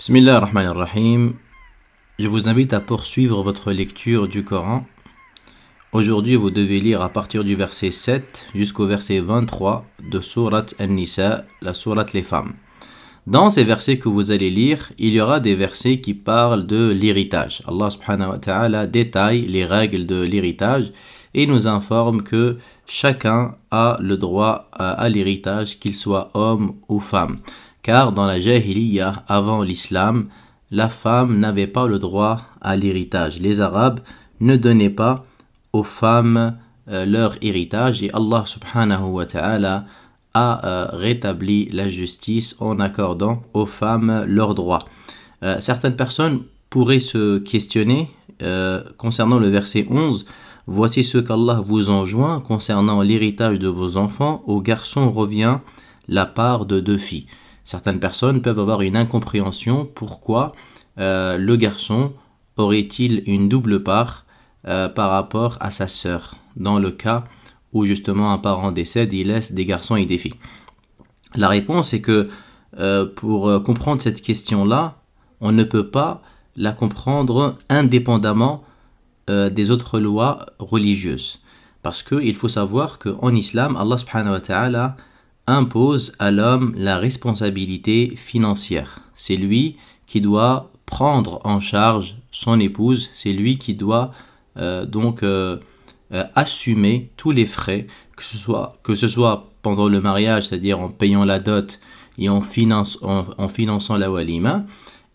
Bismillah ar-Rahman ar-Rahim. Je vous invite à poursuivre votre lecture du Coran. Aujourd'hui, vous devez lire à partir du verset 7 jusqu'au verset 23 de Surat An-Nisa, la Surat les femmes. Dans ces versets que vous allez lire, il y aura des versets qui parlent de l'héritage. Allah subhanahu wa ta'ala détaille les règles de l'héritage et nous informe que chacun a le droit à, l'héritage, qu'il soit homme ou femme car dans la Jahiliya, avant l'islam, la femme n'avait pas le droit à l'héritage. Les Arabes ne donnaient pas aux femmes euh, leur héritage et Allah subhanahu wa ta'ala a euh, rétabli la justice en accordant aux femmes leurs droits. Euh, certaines personnes pourraient se questionner concernant le verset 11. Voici ce qu'Allah vous enjoint concernant l'héritage de vos enfants. Aux garçons revient la part de deux filles certaines personnes peuvent avoir une incompréhension pourquoi euh, le garçon aurait-il une double part euh, par rapport à sa sœur, dans le cas où justement un parent décède, il laisse des garçons et des filles. La réponse est que euh, pour comprendre cette question-là, on ne peut pas la comprendre indépendamment des autres lois religieuses. Parce qu'il faut savoir qu'en islam, Allah subhanahu wa ta'ala impose à l'homme la responsabilité financière. C'est lui qui doit prendre en charge son épouse, c'est lui qui doit euh, donc euh, euh, assumer tous les frais, que ce, soit, pendant le mariage, c'est-à-dire en payant la dot et en, en, finançant la walima,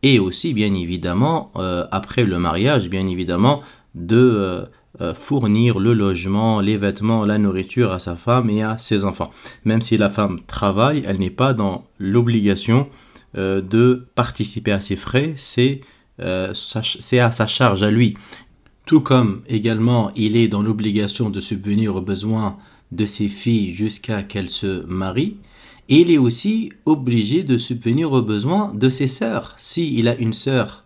et aussi bien évidemment après le mariage, bien évidemment, de fournir le logement, les vêtements, la nourriture à sa femme et à ses enfants. Même si la femme travaille, elle n'est pas dans l'obligation euh, de participer à ses frais, c'est euh, à sa charge à lui. Tout comme également il est dans l'obligation de subvenir aux besoins de ses filles jusqu'à qu'elles se marient, et il est aussi obligé de subvenir aux besoins de ses sœurs. S'il a une sœur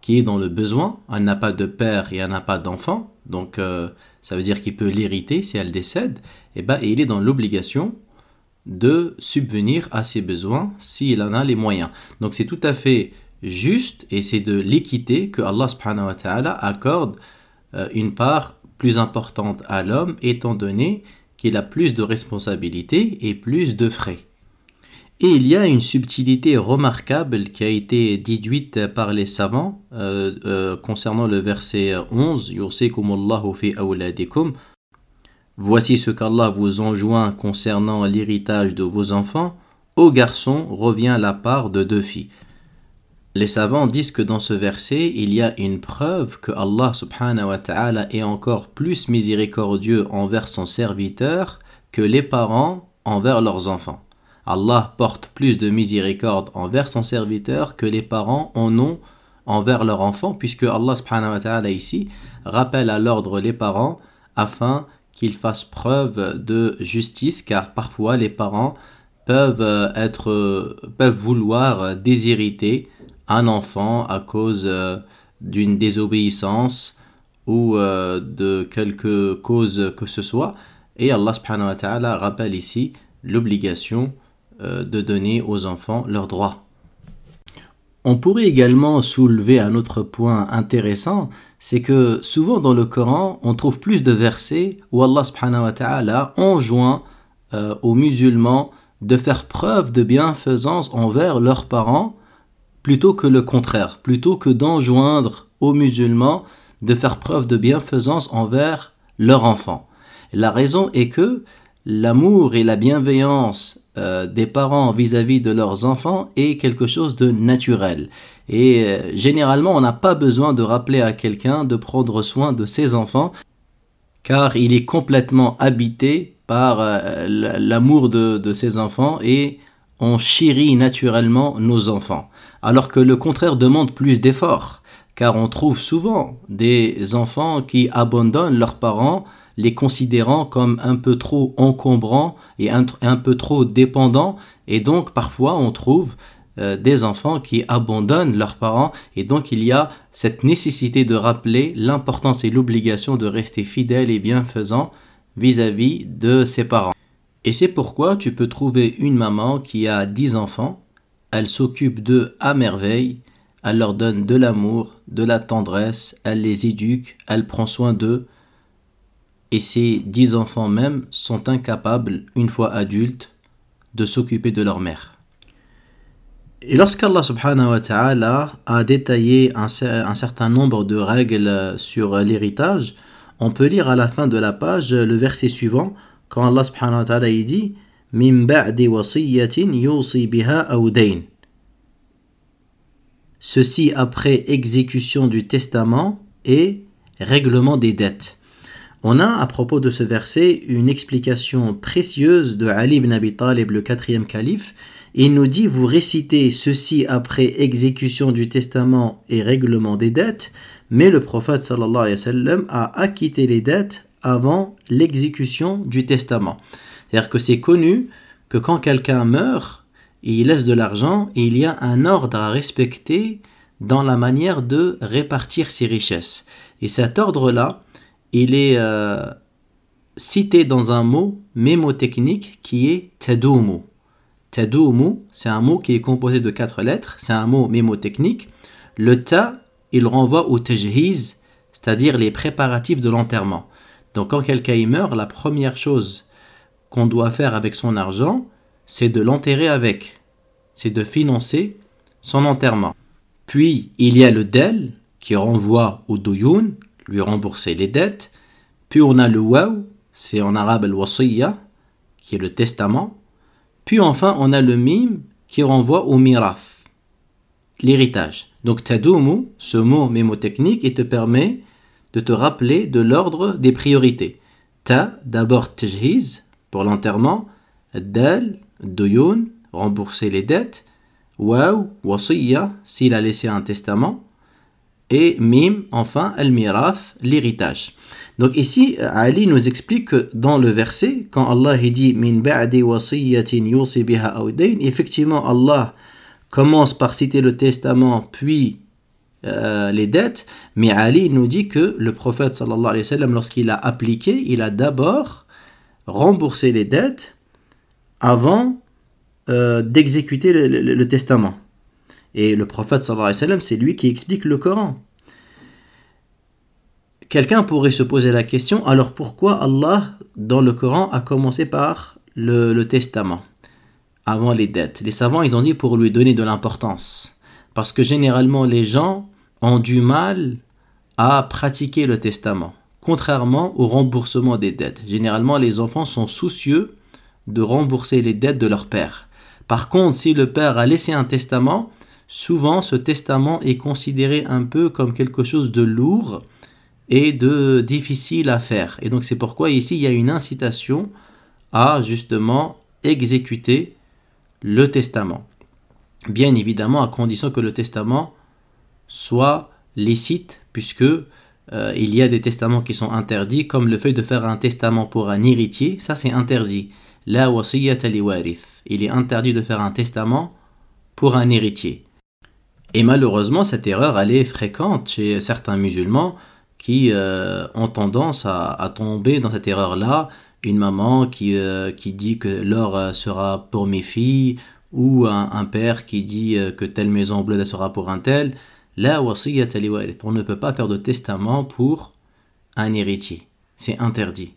qui est dans le besoin, elle n'a pas de père et elle n'a pas d'enfant, donc euh, ça veut dire qu'il peut l'hériter si elle décède, et, ben, il est dans l'obligation de subvenir à ses besoins s'il en a les moyens. Donc c'est tout à fait juste et c'est de l'équité que Allah subhanahu wa accorde euh, une part plus importante à l'homme étant donné qu'il a plus de responsabilités et plus de frais. Et il y a une subtilité remarquable qui a été déduite par les savants euh, euh, concernant le verset 11 Voici ce qu'Allah vous enjoint concernant l'héritage de vos enfants. Aux garçons revient la part de deux filles. Les savants disent que dans ce verset, il y a une preuve que Allah subhanahu wa ta'ala est encore plus miséricordieux envers son serviteur que les parents envers leurs enfants. Allah porte plus de miséricorde envers son serviteur que les parents en ont envers leur enfant, puisque Allah subhanahu wa ta'ala ici rappelle à l'ordre les parents afin qu'ils fassent preuve de justice, car parfois les parents peuvent être peuvent vouloir déshériter un enfant à cause euh, d'une désobéissance ou euh, de quelque cause que ce soit. Et Allah subhanahu wa ta'ala rappelle ici l'obligation euh, de donner aux enfants leurs droits. On pourrait également soulever un autre point intéressant, c'est que souvent dans le Coran, on trouve plus de versets où Allah subhanahu wa ta'ala enjoint euh, aux musulmans de faire preuve de bienfaisance envers leurs parents plutôt que le contraire, plutôt que d'enjoindre aux musulmans de faire preuve de bienfaisance envers leurs enfants. La raison est que l'amour et la bienveillance euh, des parents vis-à-vis de leurs enfants est quelque chose de naturel. Et euh, généralement, on n'a pas besoin de rappeler à quelqu'un de prendre soin de ses enfants, car il est complètement habité par euh, l'amour de, de ses enfants et on chérit naturellement nos enfants. Alors que le contraire demande plus d'efforts, car on trouve souvent des enfants qui abandonnent leurs parents les considérant comme un peu trop encombrants et un, peu trop dépendants. Et donc parfois on trouve euh, des enfants qui abandonnent leurs parents. Et donc il y a cette nécessité de rappeler l'importance et l'obligation de rester fidèle et bienfaisant vis-à-vis de ses parents. Et c'est pourquoi tu peux trouver une maman qui a 10 enfants, elle s'occupe d'eux à merveille, elle leur donne de l'amour, de la tendresse, elle les éduque, elle prend soin d'eux. Et ces dix enfants même sont incapables, une fois adultes, de s'occuper de leur mère. Et lorsqu'Allah subhanahu wa ta'ala a détaillé un, certain nombre de règles sur l'héritage, on peut lire à la fin de la page le verset suivant, quand Allah subhanahu wa ta'ala dit Ceci après exécution du testament et règlement des dettes. On a à propos de ce verset une explication précieuse de Ali ibn Abi Talib, le quatrième calife. Il nous dit Vous récitez ceci après exécution du testament et règlement des dettes, mais le prophète sallallahu a acquitté les dettes avant l'exécution du testament. C'est-à-dire que c'est connu que quand quelqu'un meurt, il laisse de l'argent et il y a un ordre à respecter dans la manière de répartir ses richesses. Et cet ordre-là, il est euh, cité dans un mot mémotechnique qui est tadoumu. Tadoumu, c'est un mot qui est composé de quatre lettres, c'est un mot mémotechnique. Le ta, il renvoie au tajhiz, c'est-à-dire les préparatifs de l'enterrement. Donc quand quelqu'un meurt, la première chose qu'on doit faire avec son argent, c'est de l'enterrer avec, c'est de financer son enterrement. Puis il y a le del qui renvoie au douyoun, lui rembourser les dettes. Puis on a le waw, c'est en arabe le wasiya, qui est le testament. Puis enfin on a le mim qui renvoie au miraf, l'héritage. Donc tadoumu, ce mot mémotechnique, il te permet de te rappeler de l'ordre des priorités. Ta, d'abord tjhiz, pour l'enterrement. Dal, doyoun, rembourser les dettes. Waw, wasiya, s'il a laissé un testament. Et mim, enfin, al-miraf, l'héritage. Donc ici, Ali nous explique que dans le verset, quand Allah dit min ba'di wasiyatin yusi biha effectivement Allah commence par citer le testament puis euh, les dettes, mais Ali nous dit que le prophète sallallahu lorsqu'il a appliqué, il a d'abord remboursé les dettes avant euh, d'exécuter le, testament. Et le prophète sallallahu alayhi wa c'est lui qui explique le Coran. Quelqu'un pourrait se poser la question, alors pourquoi Allah, dans le Coran, a commencé par le, le testament, avant les dettes? Les savants, ils ont dit pour lui donner de l'importance. Parce que généralement, les gens ont du mal à pratiquer le testament, contrairement au remboursement des dettes. Généralement, les enfants sont soucieux de rembourser les dettes de leur père. Par contre, si le père a laissé un testament, souvent ce testament est considéré un peu comme quelque chose de lourd et de difficile à faire. Et donc c'est pourquoi ici il y a une incitation à justement exécuter le testament. Bien évidemment, à condition que le testament soit licite, puisque euh, il y a des testaments qui sont interdits, comme le fait de faire un testament pour un héritier, ça c'est interdit. La Il est interdit de faire un testament pour un héritier. Et malheureusement, cette erreur, elle est fréquente chez certains musulmans qui euh, ont tendance à, tomber dans cette erreur-là. Une maman qui, euh, qui dit que l'or sera pour mes filles, ou un, père qui dit euh, que telle maison bleue sera pour un tel, la On ne peut pas faire de testament pour un héritier. C'est interdit.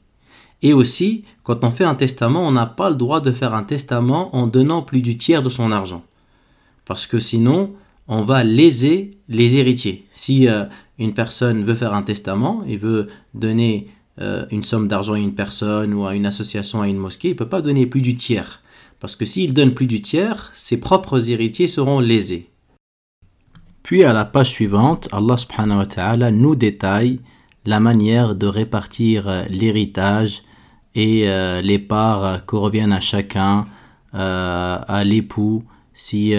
Et aussi, quand on fait un testament, on n'a pas le droit de faire un testament en donnant plus du tiers de son argent. Parce que sinon, on va léser les héritiers. Si euh, une personne veut faire un testament et veut donner euh, une somme d'argent à une personne ou à une association, à une mosquée, il ne peut pas donner plus du tiers. Parce que s'il donne plus du tiers, ses propres héritiers seront lésés. Puis à la page suivante, Allah nous détaille la manière de répartir euh, l'héritage et les parts que reviennent à chacun, à l'époux, si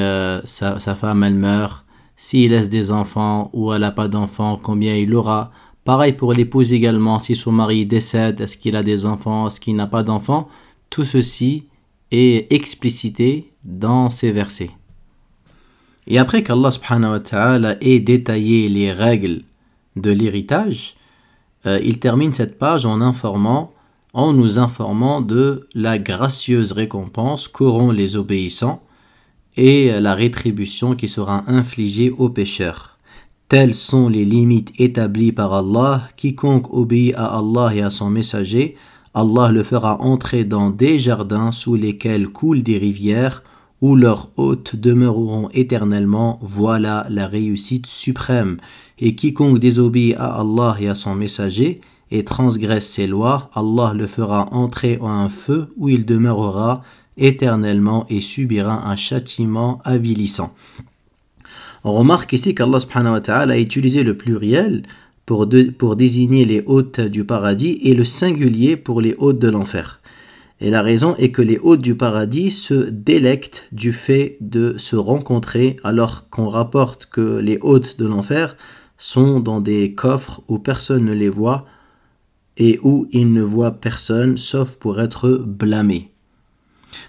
sa, sa, femme elle meurt, s'il laisse des enfants ou elle n'a pas d'enfants, combien il aura? Pareil pour l'épouse également, si son mari décède, est-ce qu'il a des enfants, est-ce qu'il n'a pas d'enfants? Tout ceci est explicité dans ces versets. Et après qu'Allah subhanahu ait détaillé les règles de l'héritage, euh, il termine cette page en informant, en nous informant de la gracieuse récompense qu'auront les obéissants et la rétribution qui sera infligée aux pécheurs. Telles sont les limites établies par Allah. Quiconque obéit à Allah et à son messager, Allah le fera entrer dans des jardins sous lesquels coulent des rivières, où leurs hôtes demeureront éternellement. Voilà la réussite suprême. Et quiconque désobéit à Allah et à son messager et transgresse ses lois, Allah le fera entrer en un feu où il demeurera éternellement et subira un châtiment avilissant. On remarque ici qu'Allah a utilisé le pluriel pour, pour désigner les hôtes du paradis et le singulier pour les hôtes de l'enfer. Et la raison est que les hôtes du paradis se délectent du fait de se rencontrer alors qu'on rapporte que les hôtes de l'enfer sont dans des coffres où personne ne les voit et où ils ne voient personne sauf pour être blâmés.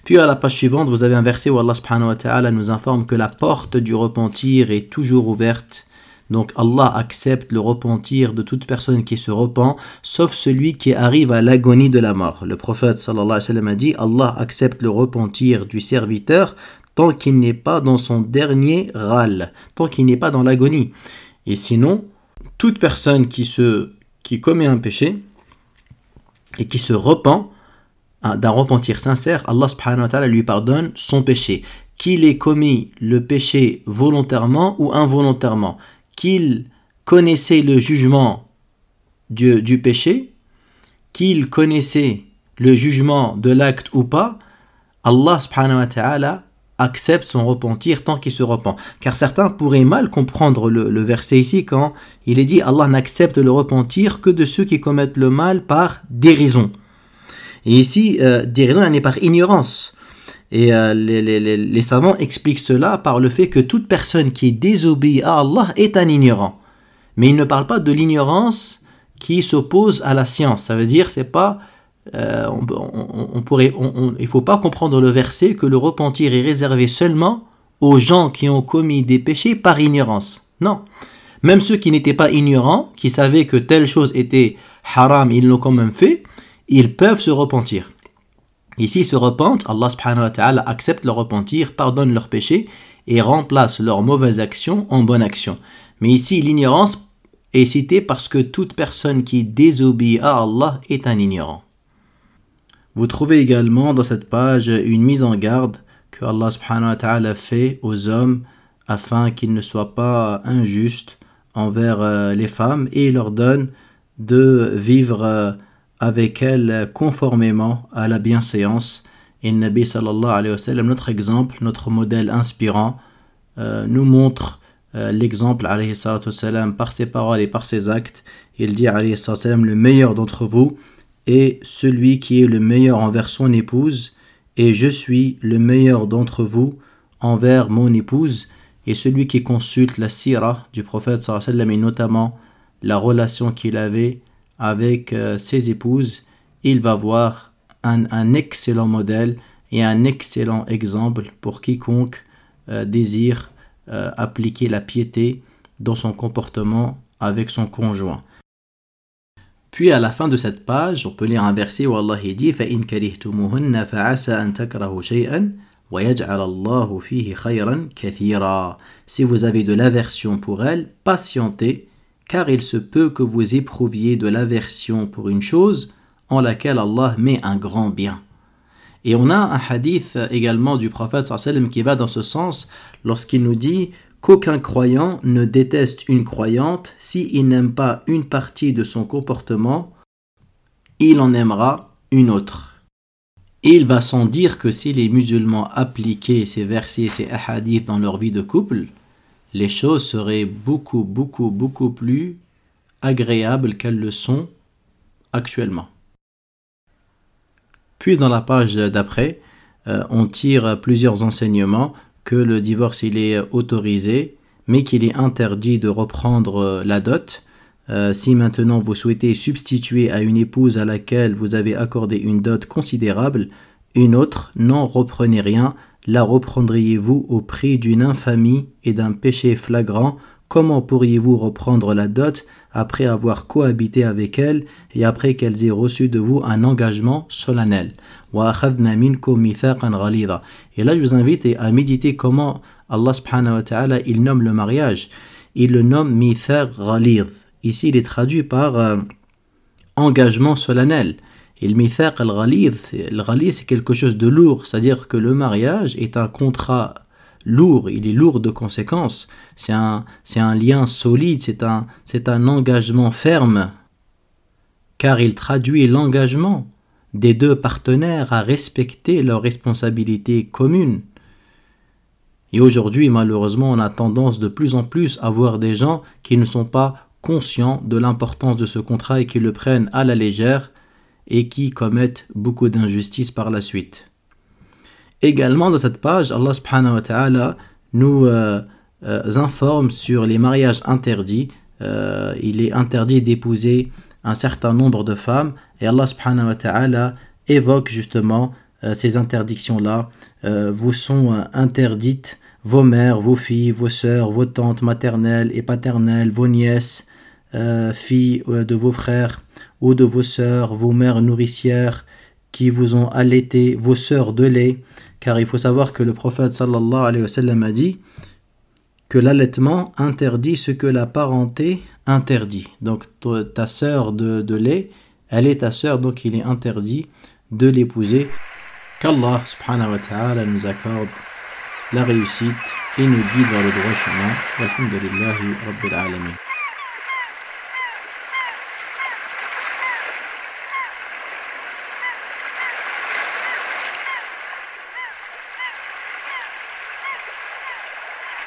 Puis à la page suivante, vous avez un verset où Allah subhanahu wa nous informe que la porte du repentir est toujours ouverte. Donc Allah accepte le repentir de toute personne qui se repent, sauf celui qui arrive à l'agonie de la mort. Le prophète sallallahu alayhi wa sallam a dit Allah accepte le repentir du serviteur tant qu'il n'est pas dans son dernier râle, tant qu'il n'est pas dans l'agonie. Et sinon, toute personne qui, se, qui commet un péché et qui se repent, d'un repentir sincère, Allah subhanahu wa lui pardonne son péché. Qu'il ait commis le péché volontairement ou involontairement, qu'il connaissait le jugement du, du péché, qu'il connaissait le jugement de l'acte ou pas, Allah subhanahu wa accepte son repentir tant qu'il se repent. Car certains pourraient mal comprendre le, verset ici quand il est dit Allah n'accepte le repentir que de ceux qui commettent le mal par déraison. Et ici, euh, des raisons n'est par ignorance. Et euh, les, savants expliquent cela par le fait que toute personne qui désobéit à Allah est un ignorant. Mais ils ne parlent pas de l'ignorance qui s'oppose à la science. Ça veut dire, c'est pas, euh, on, pourrait, il faut pas comprendre le verset que le repentir est réservé seulement aux gens qui ont commis des péchés par ignorance. Non. Même ceux qui n'étaient pas ignorants, qui savaient que telle chose était haram, ils l'ont quand même fait ils peuvent se repentir. Ici, se repentent, Allah accepte leur repentir, pardonne leurs péchés et remplace leurs mauvaises actions en bonnes actions. Mais ici, l'ignorance est citée parce que toute personne qui désobéit à Allah est un ignorant. Vous trouvez également dans cette page une mise en garde que Allah fait aux hommes afin qu'ils ne soient pas injustes envers euh, les femmes et leur donne de vivre euh, avec elle conformément à la bienséance. Et Nabi alayhi notre exemple, notre modèle inspirant, euh, nous montre euh, l'exemple alayhi par ses paroles et par ses actes. Il dit alayhi le meilleur d'entre vous est celui qui est le meilleur envers son épouse, et je suis le meilleur d'entre vous envers mon épouse, et celui qui consulte la sira du prophète sallallahu et notamment la relation qu'il avait avec euh, ses épouses, il va voir un, excellent modèle et un excellent exemple pour quiconque euh, désire euh, appliquer la piété dans son comportement avec son conjoint. Puis à la fin de cette page, on peut lire un verset où Allah dit Si vous avez de l'aversion pour elle, patientez car il se peut que vous éprouviez de l'aversion pour une chose en laquelle Allah met un grand bien. Et on a un hadith également du prophète qui va dans ce sens lorsqu'il nous dit qu'aucun croyant ne déteste une croyante s'il n'aime pas une partie de son comportement, il en aimera une autre. Il va sans dire que si les musulmans appliquaient ces versets, ces hadiths dans leur vie de couple, les choses seraient beaucoup, beaucoup, beaucoup plus agréables qu'elles le sont actuellement. Puis dans la page d'après, euh, on tire plusieurs enseignements que le divorce il est autorisé, mais qu'il est interdit de reprendre euh, la dot. Euh, si maintenant vous souhaitez substituer à une épouse à laquelle vous avez accordé une dot considérable, une autre, n'en reprenez rien, la reprendriez-vous au prix d'une infamie et d'un péché flagrant? Comment pourriez-vous reprendre la dot après avoir cohabité avec elles et après qu'elles aient reçu de vous un engagement solennel? Et là, je vous invite à méditer comment Allah il nomme le mariage. Il le nomme mithaq ghalid. Ici, il est traduit par euh, engagement solennel. Et le mithaq al-ghalid, c'est quelque chose de lourd, c'est-à-dire que le mariage est un contrat lourd, il est lourd de conséquences. C'est un, un lien solide, c'est un, un engagement ferme, car il traduit l'engagement des deux partenaires à respecter leurs responsabilités communes. Et aujourd'hui, malheureusement, on a tendance de plus en plus à voir des gens qui ne sont pas conscients de l'importance de ce contrat et qui le prennent à la légère et qui commettent beaucoup d'injustices par la suite. Également dans cette page, Allah subhanahu wa ta'ala nous euh, euh, informe sur les mariages interdits. Euh, il est interdit d'épouser un certain nombre de femmes et Allah subhanahu wa ta'ala évoque justement ces interdictions-là. vous sont interdites vos mères, vos filles, vos sœurs, vos tantes maternelles et paternelles, vos nièces, filles de vos frères ou de vos sœurs, vos mères nourricières qui vous ont allaité, vos sœurs de lait, car il faut savoir que le prophète sallallahu alayhi wa sallam a dit que l'allaitement interdit ce que la parenté interdit. Donc ta sœur de, lait, elle est ta sœur, donc il est interdit de l'épouser. Qu'Allah subhanahu wa ta'ala nous accorde la réussite et nous guide vers le droit chemin. Alhamdulillahi Rabbil Alamin.